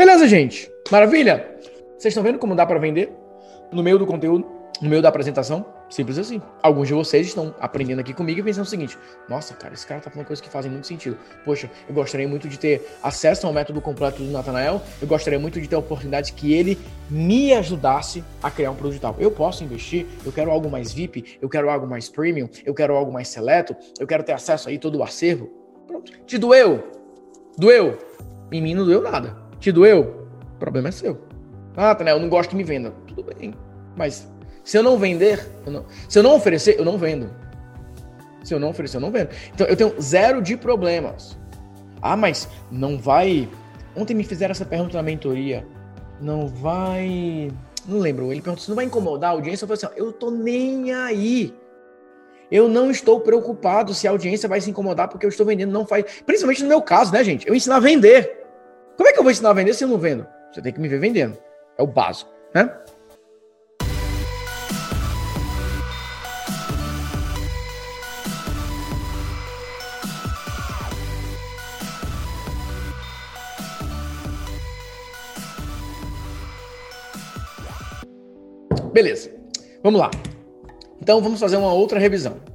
Beleza, gente? Maravilha? Vocês estão vendo como dá para vender no meio do conteúdo, no meio da apresentação? Simples assim. Alguns de vocês estão aprendendo aqui comigo e pensando o seguinte: nossa, cara, esse cara tá falando coisas que fazem muito sentido. Poxa, eu gostaria muito de ter acesso ao método completo do Nathanael. Eu gostaria muito de ter a oportunidade que ele me ajudasse a criar um produto digital. Eu posso investir, eu quero algo mais VIP, eu quero algo mais premium, eu quero algo mais seleto, eu quero ter acesso aí todo o acervo. Pronto. Te doeu? Doeu? Em mim não doeu nada. Te doeu? O problema é seu. Ah, Nathanael, eu não gosto que me venda. Tudo bem, mas se eu não vender, eu não, se eu não oferecer, eu não vendo. Se eu não oferecer, eu não vendo. Então eu tenho zero de problemas. Ah, mas não vai. Ontem me fizeram essa pergunta na mentoria. Não vai. Não lembro. Ele perguntou se não vai incomodar a audiência. Eu falei assim: eu tô nem aí. Eu não estou preocupado se a audiência vai se incomodar porque eu estou vendendo. Não faz. Principalmente no meu caso, né, gente? Eu ensino a vender. Como é que eu vou ensinar a vender se eu não vendo? Você tem que me ver vendendo. É o básico, né? Beleza. Vamos lá. Então vamos fazer uma outra revisão.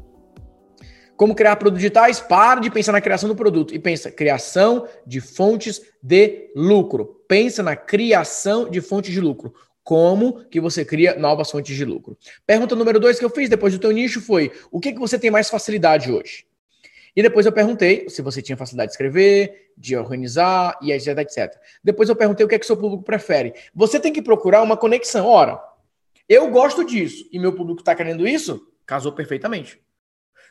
Como criar produtos digitais? Para de pensar na criação do produto e pensa criação de fontes de lucro. Pensa na criação de fontes de lucro. Como que você cria novas fontes de lucro? Pergunta número dois que eu fiz depois do teu nicho foi: o que que você tem mais facilidade hoje? E depois eu perguntei se você tinha facilidade de escrever, de organizar e etc, etc. Depois eu perguntei o que é que seu público prefere. Você tem que procurar uma conexão. Ora, eu gosto disso e meu público está querendo isso, casou perfeitamente.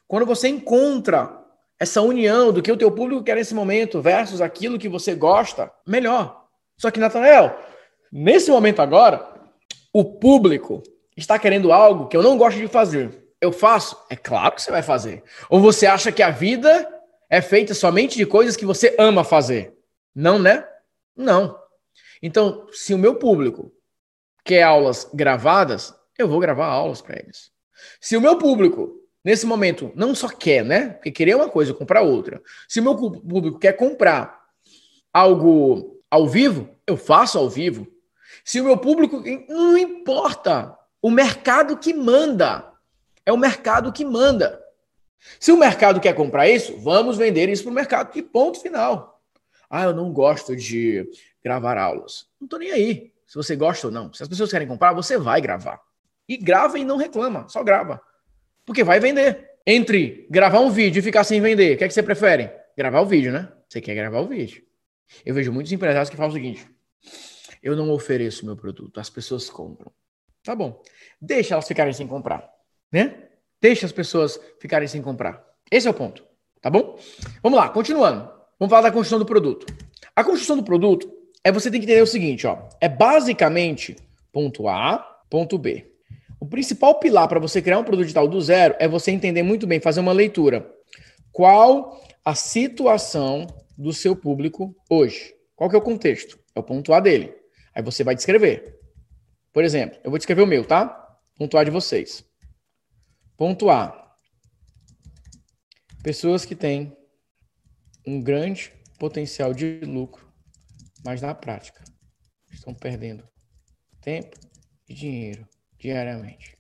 Quando você encontra essa união do que o teu público quer nesse momento versus aquilo que você gosta, melhor. Só que, Natanael, nesse momento agora, o público está querendo algo que eu não gosto de fazer. Eu faço? É claro que você vai fazer. Ou você acha que a vida é feita somente de coisas que você ama fazer? Não, né? Não. Então, se o meu público quer aulas gravadas, eu vou gravar aulas para eles. Se o meu público, nesse momento, não só quer, né? Porque querer é uma coisa, comprar outra. Se o meu público quer comprar algo ao vivo, eu faço ao vivo. Se o meu público. Não importa. O mercado que manda. É o mercado que manda. Se o mercado quer comprar isso, vamos vender isso para o mercado. E ponto final. Ah, eu não gosto de gravar aulas. Não estou nem aí se você gosta ou não. Se as pessoas querem comprar, você vai gravar. E grava e não reclama, só grava. Porque vai vender. Entre gravar um vídeo e ficar sem vender, o que é que você prefere? Gravar o vídeo, né? Você quer gravar o vídeo. Eu vejo muitos empresários que falam o seguinte: eu não ofereço meu produto, as pessoas compram. Tá bom. Deixa elas ficarem sem comprar, né? Deixa as pessoas ficarem sem comprar. Esse é o ponto, tá bom? Vamos lá, continuando. Vamos falar da construção do produto. A construção do produto é você tem que entender o seguinte, ó. É basicamente ponto A, ponto B. O principal pilar para você criar um produto digital do zero é você entender muito bem, fazer uma leitura. Qual a situação do seu público hoje? Qual que é o contexto? É o ponto A dele. Aí você vai descrever. Por exemplo, eu vou descrever o meu, tá? Ponto A de vocês. Ponto A. Pessoas que têm um grande potencial de lucro mas na prática estão perdendo tempo e dinheiro diariamente.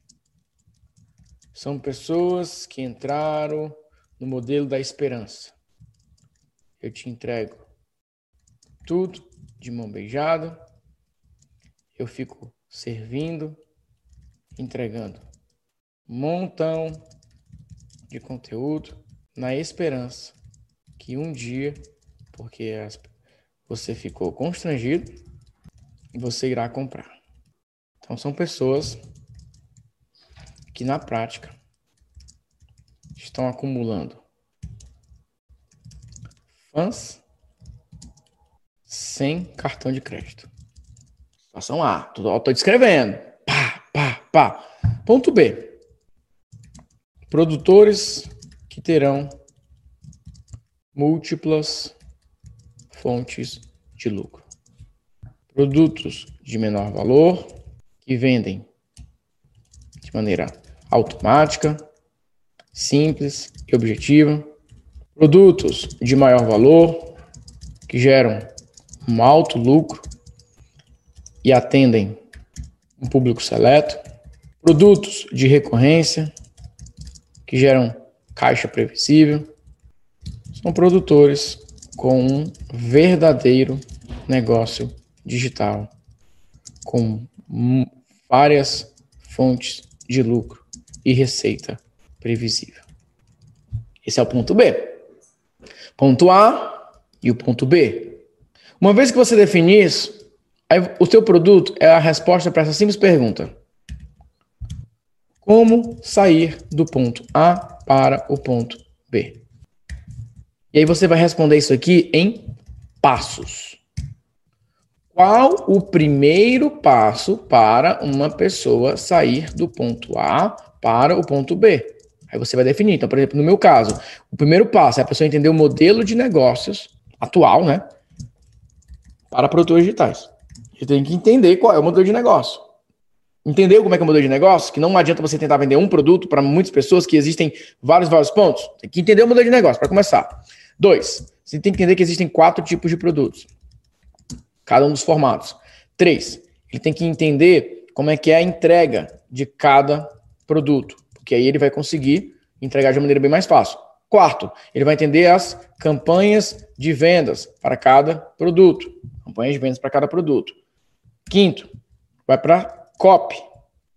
São pessoas que entraram no modelo da esperança. Eu te entrego tudo de mão beijada. Eu fico servindo, entregando um montão de conteúdo na esperança que um dia, porque você ficou constrangido você irá comprar. Então são pessoas que na prática estão acumulando fãs sem cartão de crédito. Situação A, estou descrevendo. Pá, pá, pá. Ponto B. Produtores que terão múltiplas fontes de lucro. Produtos de menor valor que vendem de maneira automática, simples e objetiva. Produtos de maior valor que geram um alto lucro e atendem um público seleto. Produtos de recorrência que geram caixa previsível. São produtores com um verdadeiro negócio digital, com várias fontes de lucro e receita previsível. Esse é o ponto B. Ponto A e o ponto B. Uma vez que você definir isso, o seu produto é a resposta para essa simples pergunta: Como sair do ponto A para o ponto B? E aí você vai responder isso aqui em passos. Qual o primeiro passo para uma pessoa sair do ponto A para o ponto B? Aí você vai definir. Então, por exemplo, no meu caso, o primeiro passo é a pessoa entender o modelo de negócios atual, né? Para produtores digitais. Você tem que entender qual é o modelo de negócio. Entendeu como é que é o modelo de negócio? Que não adianta você tentar vender um produto para muitas pessoas, que existem vários, vários pontos. Tem que entender o modelo de negócio, para começar. Dois, você tem que entender que existem quatro tipos de produtos. Cada um dos formatos. Três, ele tem que entender como é que é a entrega de cada produto porque aí ele vai conseguir entregar de maneira bem mais fácil. Quarto, ele vai entender as campanhas de vendas para cada produto. Campanhas de vendas para cada produto. Quinto, vai para copy.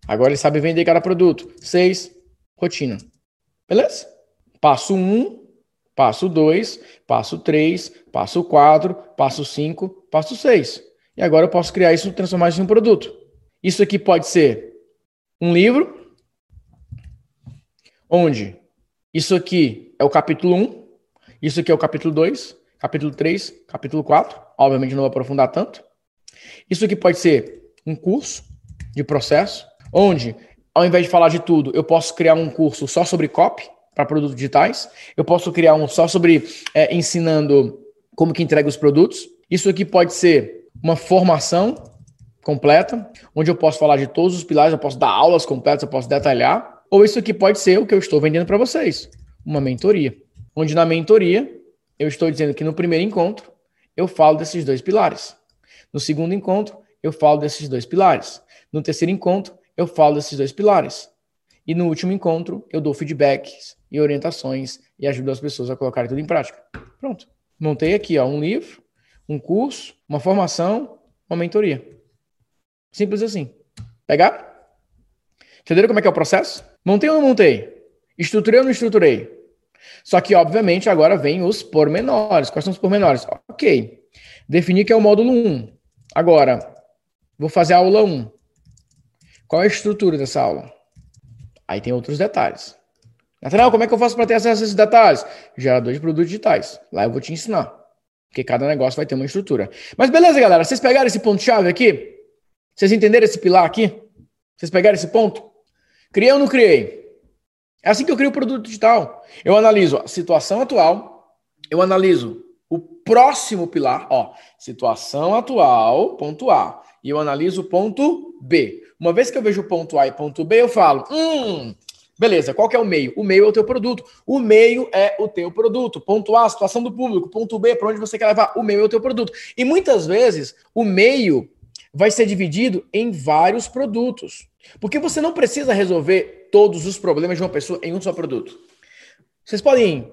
Agora ele sabe vender cada produto. Seis, rotina. Beleza? Passo um, passo dois, passo três, passo quatro, passo cinco, passo seis. E agora eu posso criar isso transformar isso em um produto. Isso aqui pode ser um livro, onde isso aqui é o capítulo 1, isso aqui é o capítulo 2, capítulo 3, capítulo 4. Obviamente não vou aprofundar tanto. Isso aqui pode ser um curso de processo, onde, ao invés de falar de tudo, eu posso criar um curso só sobre copy para produtos digitais. Eu posso criar um só sobre é, ensinando como que entrega os produtos. Isso aqui pode ser uma formação completa, onde eu posso falar de todos os pilares, eu posso dar aulas completas, eu posso detalhar. Ou isso aqui pode ser o que eu estou vendendo para vocês, uma mentoria. Onde na mentoria eu estou dizendo que no primeiro encontro eu falo desses dois pilares. No segundo encontro eu falo desses dois pilares. No terceiro encontro eu falo desses dois pilares. E no último encontro eu dou feedbacks e orientações e ajudo as pessoas a colocarem tudo em prática. Pronto. Montei aqui ó, um livro, um curso, uma formação, uma mentoria. Simples assim. Pegar? Entenderam como é que é o processo? Montei ou não montei? Estruturei ou não estruturei? Só que, obviamente, agora vem os pormenores. Quais são os pormenores? Ok. Definir que é o módulo 1. Agora, vou fazer a aula 1. Qual é a estrutura dessa aula? Aí tem outros detalhes. Nathanael, como é que eu faço para ter acesso a esses detalhes? Gerador de produtos digitais. Lá eu vou te ensinar. Porque cada negócio vai ter uma estrutura. Mas beleza, galera. Vocês pegaram esse ponto-chave aqui? Vocês entenderam esse pilar aqui? Vocês pegaram esse ponto? Criei ou não criei? É assim que eu crio o produto digital. Eu analiso a situação atual, eu analiso o próximo pilar, ó, situação atual, ponto A, e eu analiso o ponto B. Uma vez que eu vejo o ponto A e ponto B, eu falo, hum, beleza, qual que é o meio? O meio é o teu produto. O meio é o teu produto. Ponto A, situação do público. Ponto B, para onde você quer levar? O meio é o teu produto. E muitas vezes, o meio vai ser dividido em vários produtos. Porque você não precisa resolver todos os problemas de uma pessoa em um só produto. Vocês podem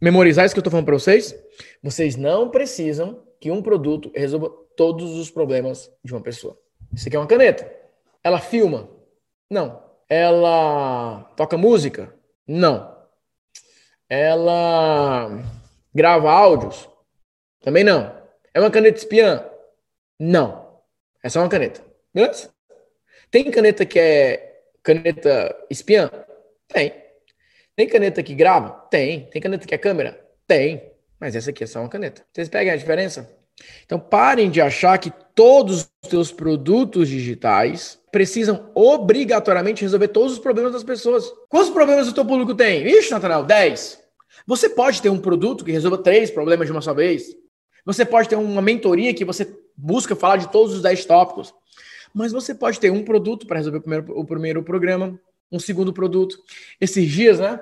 memorizar isso que eu estou falando para vocês? Vocês não precisam que um produto resolva todos os problemas de uma pessoa. Aqui é uma caneta. Ela filma? Não. Ela toca música? Não. Ela grava áudios? Também não. É uma caneta espiã? Não. É só uma caneta. Beleza? Tem caneta que é caneta espiã? Tem. Tem caneta que grava? Tem. Tem caneta que é câmera? Tem. Mas essa aqui é só uma caneta. Vocês pegam a diferença? Então parem de achar que todos os seus produtos digitais precisam obrigatoriamente resolver todos os problemas das pessoas. Quantos problemas o teu público tem? Ixi, Nathanael, 10. Você pode ter um produto que resolva três problemas de uma só vez. Você pode ter uma mentoria que você busca falar de todos os 10 tópicos. Mas você pode ter um produto para resolver o primeiro, o primeiro programa, um segundo produto. Esses dias, né?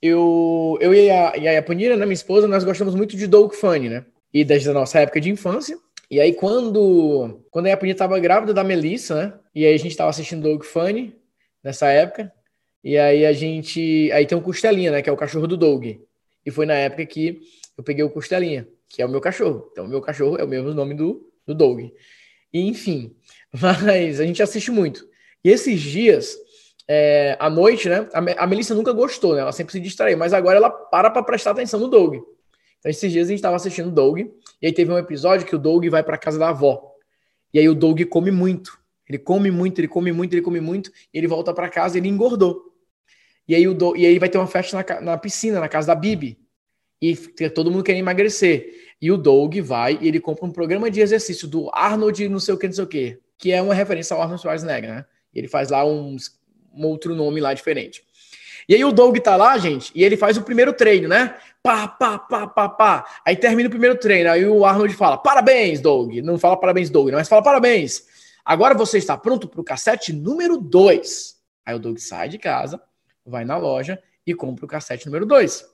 Eu, eu e a, e a Panira, né, minha esposa, nós gostamos muito de Dog Funny, né? E desde a nossa época de infância, E aí, quando, quando a Apinha estava grávida da Melissa, né? E aí a gente estava assistindo Doug Funny nessa época. E aí a gente. Aí tem o Costelinha, né? Que é o cachorro do Doug. E foi na época que eu peguei o Costelinha, que é o meu cachorro. Então, o meu cachorro é o mesmo nome do, do Doug. E, enfim, mas a gente assiste muito. E esses dias, é, à noite, né? A, a Melissa nunca gostou, né? Ela sempre se distraiu, mas agora ela para para prestar atenção no Doug. Então, esses dias a gente estava assistindo o Doug, e aí teve um episódio que o Doug vai para casa da avó. E aí o Doug come muito. Ele come muito, ele come muito, ele come muito, e ele volta para casa e ele engordou. E aí, o e aí vai ter uma festa na, na piscina, na casa da Bibi. E todo mundo quer emagrecer. E o Doug vai e ele compra um programa de exercício do Arnold não sei o que, não sei o que, que é uma referência ao Arnold Schwarzenegger, né? Ele faz lá um, um outro nome lá diferente. E aí o Doug tá lá, gente, e ele faz o primeiro treino, né? Pá, pá, pá, pá, pá. Aí termina o primeiro treino, aí o Arnold fala, parabéns, Doug. Não fala parabéns, Doug, não, mas fala parabéns. Agora você está pronto para o cassete número 2. Aí o Doug sai de casa, vai na loja e compra o cassete número 2.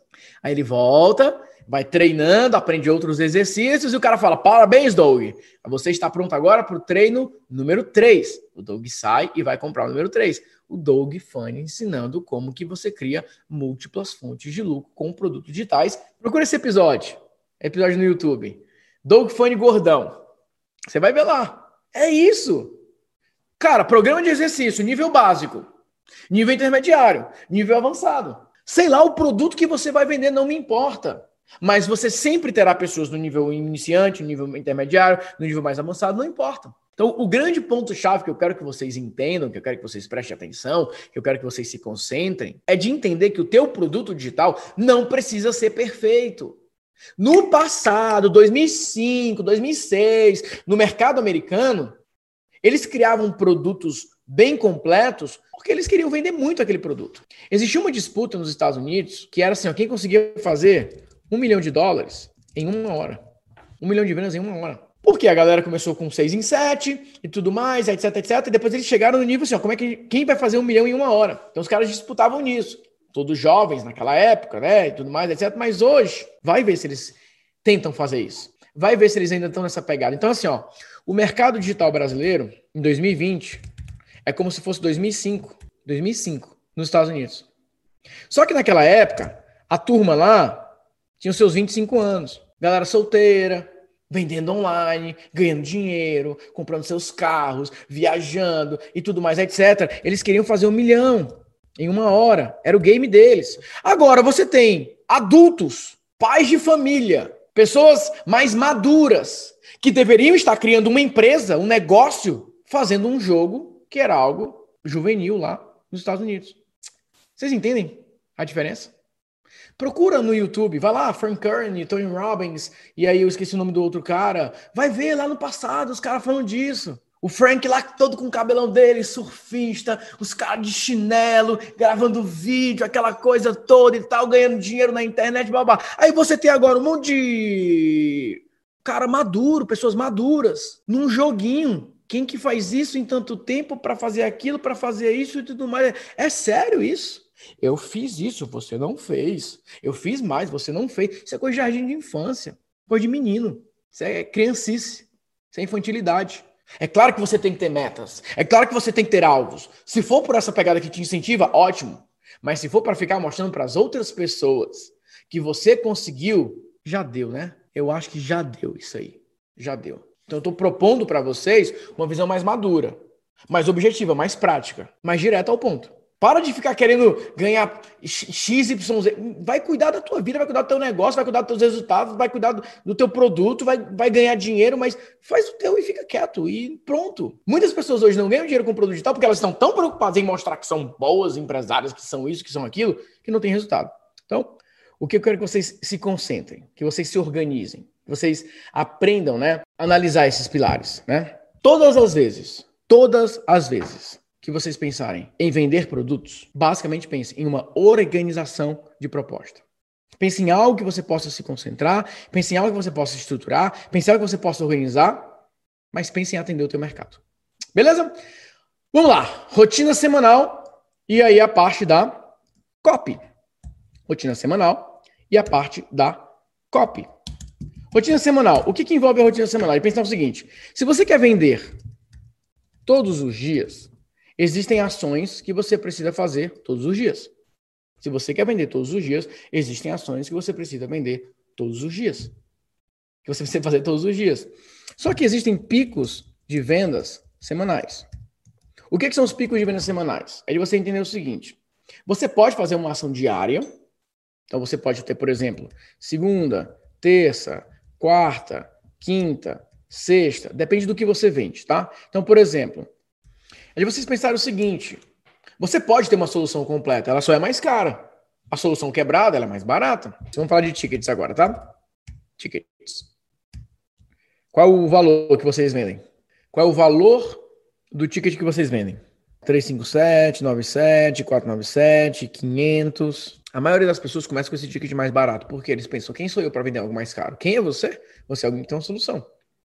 Aí ele volta, vai treinando, aprende outros exercícios e o cara fala: Parabéns, Doug. Você está pronto agora para o treino número 3. O Doug sai e vai comprar o número 3. O Doug Funny ensinando como que você cria múltiplas fontes de lucro com produtos digitais. Procura esse episódio. Episódio no YouTube. Doug Funny Gordão. Você vai ver lá. É isso. Cara, programa de exercício, nível básico, nível intermediário, nível avançado. Sei lá, o produto que você vai vender não me importa. Mas você sempre terá pessoas no nível iniciante, no nível intermediário, no nível mais avançado, não importa. Então, o grande ponto-chave que eu quero que vocês entendam, que eu quero que vocês prestem atenção, que eu quero que vocês se concentrem, é de entender que o teu produto digital não precisa ser perfeito. No passado, 2005, 2006, no mercado americano, eles criavam produtos bem completos porque eles queriam vender muito aquele produto. Existia uma disputa nos Estados Unidos que era assim: ó, quem conseguia fazer um milhão de dólares em uma hora. Um milhão de vendas em uma hora. Porque a galera começou com seis em sete e tudo mais, etc, etc. E depois eles chegaram no nível assim: ó, como é que quem vai fazer um milhão em uma hora? Então os caras disputavam nisso. Todos jovens naquela época, né? E tudo mais, etc. Mas hoje, vai ver se eles tentam fazer isso. Vai ver se eles ainda estão nessa pegada. Então, assim, ó, o mercado digital brasileiro, em 2020, é como se fosse 2005, 2005, nos Estados Unidos. Só que naquela época, a turma lá tinha os seus 25 anos. Galera solteira, vendendo online, ganhando dinheiro, comprando seus carros, viajando e tudo mais, etc. Eles queriam fazer um milhão em uma hora. Era o game deles. Agora você tem adultos, pais de família, pessoas mais maduras, que deveriam estar criando uma empresa, um negócio, fazendo um jogo que era algo juvenil lá nos Estados Unidos. Vocês entendem a diferença? Procura no YouTube, vai lá, Frank Kern, Tony Robbins, e aí eu esqueci o nome do outro cara. Vai ver lá no passado os caras falando disso. O Frank lá todo com o cabelão dele, surfista, os caras de chinelo, gravando vídeo, aquela coisa toda e tal, ganhando dinheiro na internet, babá. Aí você tem agora um monte de cara maduro, pessoas maduras, num joguinho quem que faz isso em tanto tempo para fazer aquilo, para fazer isso e tudo mais? É sério isso? Eu fiz isso, você não fez. Eu fiz mais, você não fez. Isso é coisa de jardim de infância, coisa de menino. Isso é criancice, isso é infantilidade. É claro que você tem que ter metas. É claro que você tem que ter alvos. Se for por essa pegada que te incentiva, ótimo. Mas se for para ficar mostrando para as outras pessoas que você conseguiu, já deu, né? Eu acho que já deu isso aí. Já deu. Então eu estou propondo para vocês uma visão mais madura, mais objetiva, mais prática, mais direta ao ponto. Para de ficar querendo ganhar X, Y, Z. Vai cuidar da tua vida, vai cuidar do teu negócio, vai cuidar dos teus resultados, vai cuidar do, do, teu produto, vai, vai ganhar dinheiro, mas faz o teu e fica quieto e pronto. Muitas pessoas hoje não ganham dinheiro com produto digital porque elas estão tão preocupadas em mostrar que são boas empresárias, que são isso, que são aquilo, que não tem resultado. Então, o que eu quero que vocês se concentrem, que vocês se organizem, que vocês aprendam, né, a analisar esses pilares, né? Todas as vezes, todas as vezes que vocês pensarem em vender produtos, basicamente pense em uma organização de proposta. Pense em algo que você possa se concentrar, pense em algo que você possa estruturar, pense em algo que você possa organizar, mas pense em atender o teu mercado. Beleza? Vamos lá. Rotina semanal e aí a parte da copy. Rotina semanal e a parte da copy. Rotina semanal. O que, que envolve a rotina semanal? E pensar o seguinte: se você quer vender todos os dias, existem ações que você precisa fazer todos os dias. Se você quer vender todos os dias, existem ações que você precisa vender todos os dias. Que você precisa fazer todos os dias. Só que existem picos de vendas semanais. O que, que são os picos de vendas semanais? É de você entender o seguinte: você pode fazer uma ação diária. Então você pode ter, por exemplo, segunda, terça, quarta, quinta, sexta, depende do que você vende, tá? Então, por exemplo, é de vocês pensarem o seguinte: você pode ter uma solução completa, ela só é mais cara. A solução quebrada é mais barata. Vamos falar de tickets agora, tá? Tickets. Qual o valor que vocês vendem? Qual é o valor do ticket que vocês vendem? 357, 97, 497, 500. A maioria das pessoas começa com esse ticket mais barato, porque eles pensam, quem sou eu para vender algo mais caro? Quem é você? Você é alguém que tem uma solução.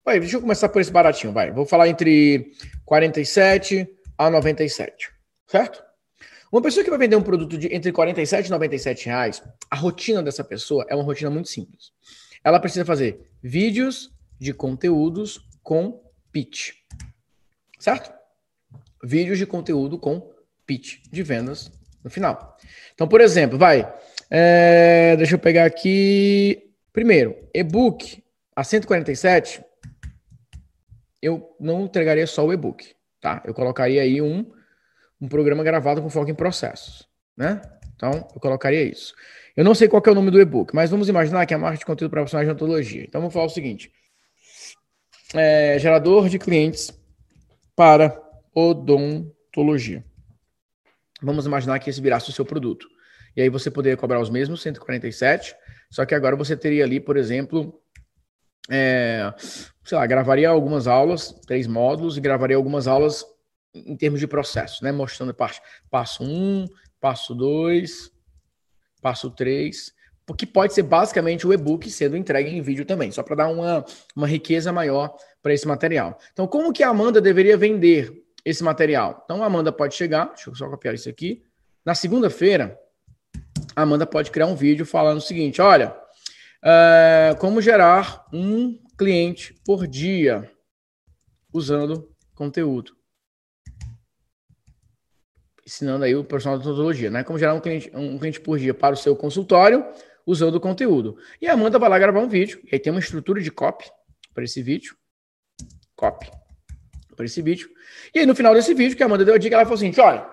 Vai, deixa eu começar por esse baratinho, vai. Vou falar entre 47 a 97, certo? Uma pessoa que vai vender um produto de entre 47 e 97 reais, a rotina dessa pessoa é uma rotina muito simples. Ela precisa fazer vídeos de conteúdos com pitch, certo? Vídeos de conteúdo com pitch de vendas no final. Então, por exemplo, vai. É, deixa eu pegar aqui. Primeiro, e-book a 147 eu não entregaria só o e-book, tá? Eu colocaria aí um, um programa gravado com foco em processos, né? Então, eu colocaria isso. Eu não sei qual é o nome do e-book, mas vamos imaginar que é a marca de conteúdo para profissionais de odontologia. Então, vamos falar o seguinte. É, gerador de clientes para odontologia. Vamos imaginar que esse virasse o seu produto. E aí você poderia cobrar os mesmos 147, só que agora você teria ali, por exemplo, é, sei lá, gravaria algumas aulas, três módulos, e gravaria algumas aulas em termos de processo, né? Mostrando parte, passo um, passo dois, passo três, porque pode ser basicamente o e-book sendo entregue em vídeo também, só para dar uma, uma riqueza maior para esse material. Então, como que a Amanda deveria vender esse material? Então, a Amanda pode chegar, deixa eu só copiar isso aqui. Na segunda-feira, a Amanda pode criar um vídeo falando o seguinte: olha, uh, como gerar um cliente por dia usando conteúdo. Ensinando aí o personal de odontologia, né? Como gerar um cliente, um cliente por dia para o seu consultório usando conteúdo. E a Amanda vai lá gravar um vídeo, e aí tem uma estrutura de copy para esse vídeo. Copy para esse vídeo. E aí no final desse vídeo, que a Amanda deu a dica, ela falou assim: olha,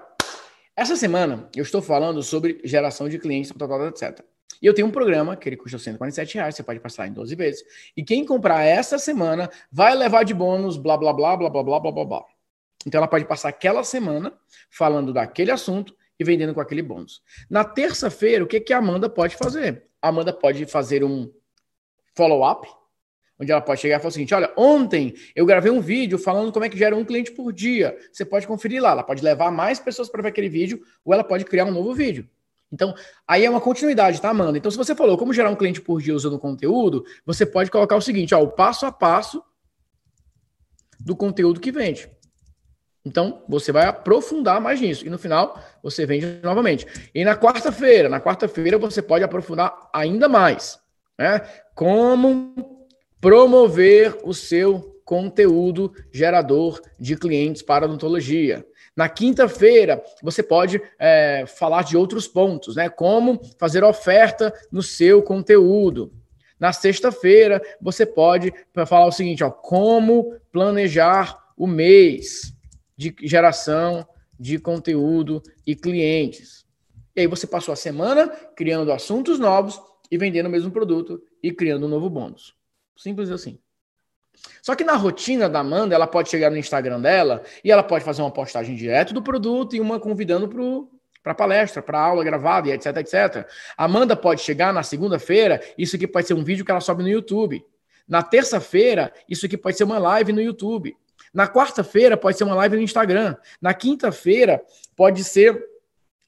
essa semana eu estou falando sobre geração de clientes, etc. E eu tenho um programa que ele custa 147 reais, você pode passar em 12 vezes. E quem comprar essa semana vai levar de bônus, blá, blá, blá, blá, blá, blá, blá, blá, blá. Então ela pode passar aquela semana falando daquele assunto e vendendo com aquele bônus. Na terça-feira, o que, que a Amanda pode fazer? A Amanda pode fazer um follow-up, onde ela pode chegar e falar o seguinte: olha, ontem eu gravei um vídeo falando como é que gera um cliente por dia. Você pode conferir lá. Ela pode levar mais pessoas para ver aquele vídeo, ou ela pode criar um novo vídeo. Então, aí é uma continuidade, tá, Amanda? Então, se você falou como gerar um cliente por dia usando conteúdo, você pode colocar o seguinte, ó, o passo a passo do conteúdo que vende. Então, você vai aprofundar mais nisso. E no final, você vende novamente. E na quarta-feira, na quarta-feira, você pode aprofundar ainda mais. Né? Como promover o seu conteúdo gerador de clientes para odontologia. Na quinta-feira, você pode é, falar de outros pontos, né? Como fazer oferta no seu conteúdo. Na sexta-feira, você pode falar o seguinte: ó, como planejar o mês de geração de conteúdo e clientes. E aí você passou a semana criando assuntos novos e vendendo o mesmo produto e criando um novo bônus. Simples assim. Só que na rotina da Amanda, ela pode chegar no Instagram dela e ela pode fazer uma postagem direto do produto e uma convidando para palestra, para aula gravada e etc, etc. Amanda pode chegar na segunda-feira, isso aqui pode ser um vídeo que ela sobe no YouTube. Na terça-feira, isso aqui pode ser uma live no YouTube. Na quarta-feira, pode ser uma live no Instagram. Na quinta-feira, pode ser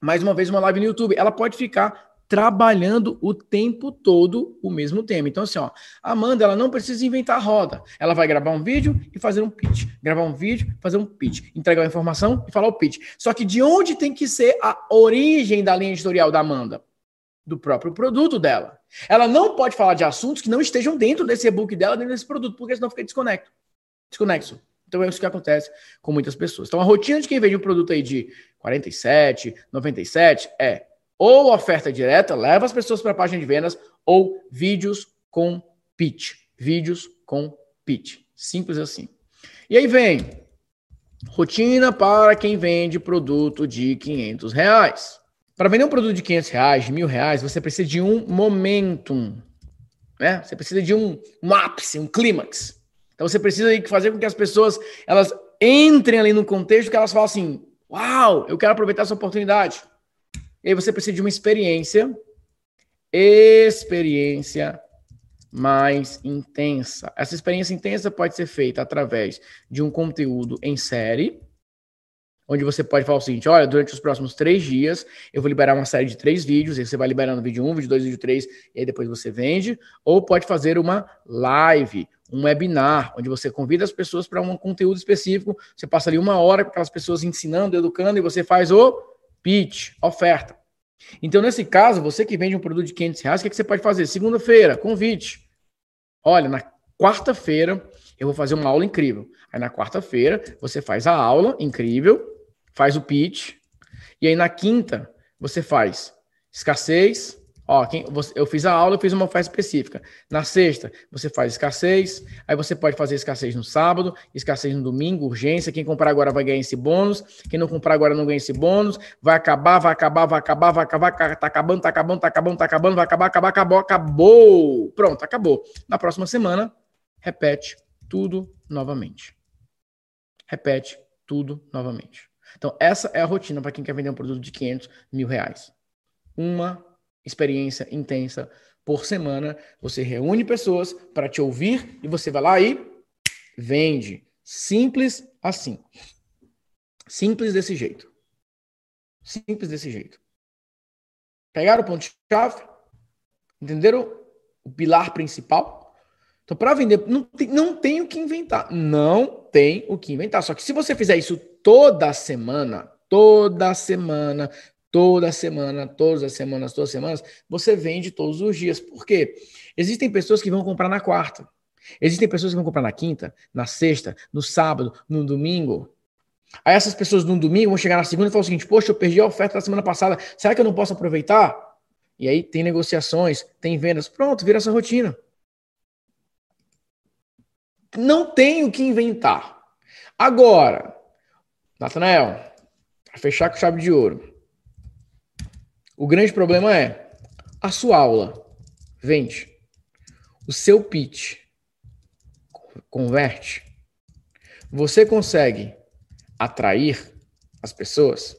mais uma vez uma live no YouTube. Ela pode ficar trabalhando o tempo todo o mesmo tema. Então, assim, ó, a Amanda, ela não precisa inventar roda. Ela vai gravar um vídeo e fazer um pitch. Gravar um vídeo, fazer um pitch. Entregar a informação e falar o pitch. Só que de onde tem que ser a origem da linha editorial da Amanda? do próprio produto dela. Ela não pode falar de assuntos que não estejam dentro desse e-book dela, dentro desse produto, porque senão fica desconecto. Desconexo. Então é isso que acontece com muitas pessoas. Então a rotina de quem vende um produto aí de 47, 97 é ou oferta direta, leva as pessoas para a página de vendas, ou vídeos com pitch. Vídeos com pitch. Simples assim. E aí vem rotina para quem vende produto de 500 reais. Para vender um produto de 500 reais, de mil reais, você precisa de um momentum. Né? Você precisa de um, um ápice, um clímax. Então você precisa fazer com que as pessoas elas entrem ali no contexto que elas falam assim: Uau, eu quero aproveitar essa oportunidade. E aí você precisa de uma experiência, experiência mais intensa. Essa experiência intensa pode ser feita através de um conteúdo em série, onde você pode falar o seguinte: olha, durante os próximos três dias eu vou liberar uma série de três vídeos, e você vai liberando vídeo 1, um, vídeo 2, vídeo 3, e aí depois você vende, ou pode fazer uma live, um webinar, onde você convida as pessoas para um conteúdo específico, você passa ali uma hora com aquelas pessoas ensinando, educando, e você faz o pitch, oferta. Então, nesse caso, você que vende um produto de 500 reais, o que, é que você pode fazer? Segunda-feira, convite. Olha, na quarta-feira eu vou fazer uma aula incrível. Aí na quarta-feira você faz a aula incrível, faz o pitch. E aí na quinta, você faz escassez. Ó, quem, você, eu fiz a aula, eu fiz uma oferta específica. Na sexta, você faz escassez. Aí você pode fazer escassez no sábado, escassez no domingo, urgência. Quem comprar agora vai ganhar esse bônus. Quem não comprar agora não ganha esse bônus. Vai acabar, vai acabar, vai acabar, vai acabar. Tá acabando, tá acabando, tá acabando, tá acabando. Vai acabar, acabar, acabou, acabou. Pronto, acabou. Na próxima semana, repete tudo novamente. Repete tudo novamente. Então, essa é a rotina para quem quer vender um produto de 500 mil reais. Uma experiência intensa por semana. Você reúne pessoas para te ouvir e você vai lá e vende. Simples assim. Simples desse jeito. Simples desse jeito. Pegaram o ponto-chave? Entenderam o pilar principal? Então, para vender, não tem, não tem o que inventar. Não tem o que inventar. Só que se você fizer isso toda semana, toda semana, toda semana, todas as semanas, todas as semanas, você vende todos os dias. Por quê? Existem pessoas que vão comprar na quarta. Existem pessoas que vão comprar na quinta, na sexta, no sábado, no domingo. Aí essas pessoas no domingo vão chegar na segunda e falar o seguinte: Poxa, eu perdi a oferta da semana passada, será que eu não posso aproveitar? E aí tem negociações, tem vendas. Pronto, vira essa rotina. Não tem o que inventar. Agora, Natanael, para fechar com chave de ouro. O grande problema é a sua aula vende, o seu pitch converte, você consegue atrair as pessoas?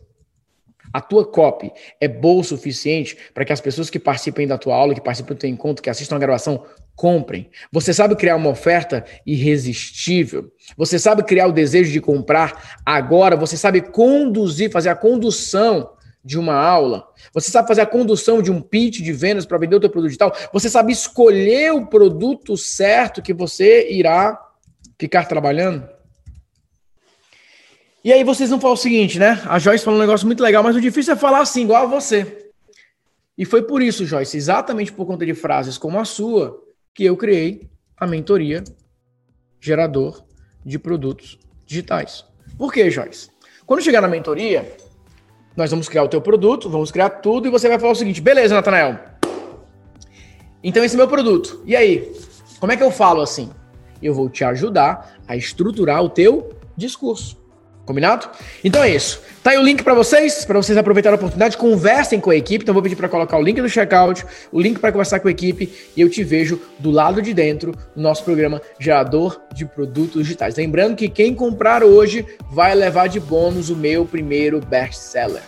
A tua copy é boa o suficiente para que as pessoas que participem da tua aula, que participem do teu encontro, que assistam a gravação, comprem. Você sabe criar uma oferta irresistível. Você sabe criar o desejo de comprar agora. Você sabe conduzir, fazer a condução de uma aula. Você sabe fazer a condução de um pitch de vendas para vender o teu produto digital. Você sabe escolher o produto certo que você irá ficar trabalhando. E aí vocês vão falar o seguinte, né? A Joyce falou um negócio muito legal, mas o difícil é falar assim, igual a você. E foi por isso, Joyce, exatamente por conta de frases como a sua, que eu criei a mentoria gerador de produtos digitais. Por quê, Joyce? Quando chegar na mentoria, nós vamos criar o teu produto, vamos criar tudo e você vai falar o seguinte: beleza, Natanael. Então esse é meu produto. E aí? Como é que eu falo assim? Eu vou te ajudar a estruturar o teu discurso. Combinado? Então é isso. Tá aí o link para vocês, para vocês aproveitarem a oportunidade, conversem com a equipe. Então vou pedir para colocar o link do checkout, o link para conversar com a equipe e eu te vejo do lado de dentro do nosso programa Gerador de Produtos Digitais. Lembrando que quem comprar hoje vai levar de bônus o meu primeiro best-seller.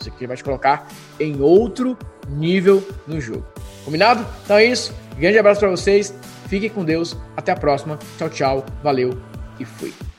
Isso aqui vai te colocar em outro nível no jogo. Combinado? Então é isso. Grande abraço para vocês. Fiquem com Deus. Até a próxima. Tchau, tchau. Valeu e fui.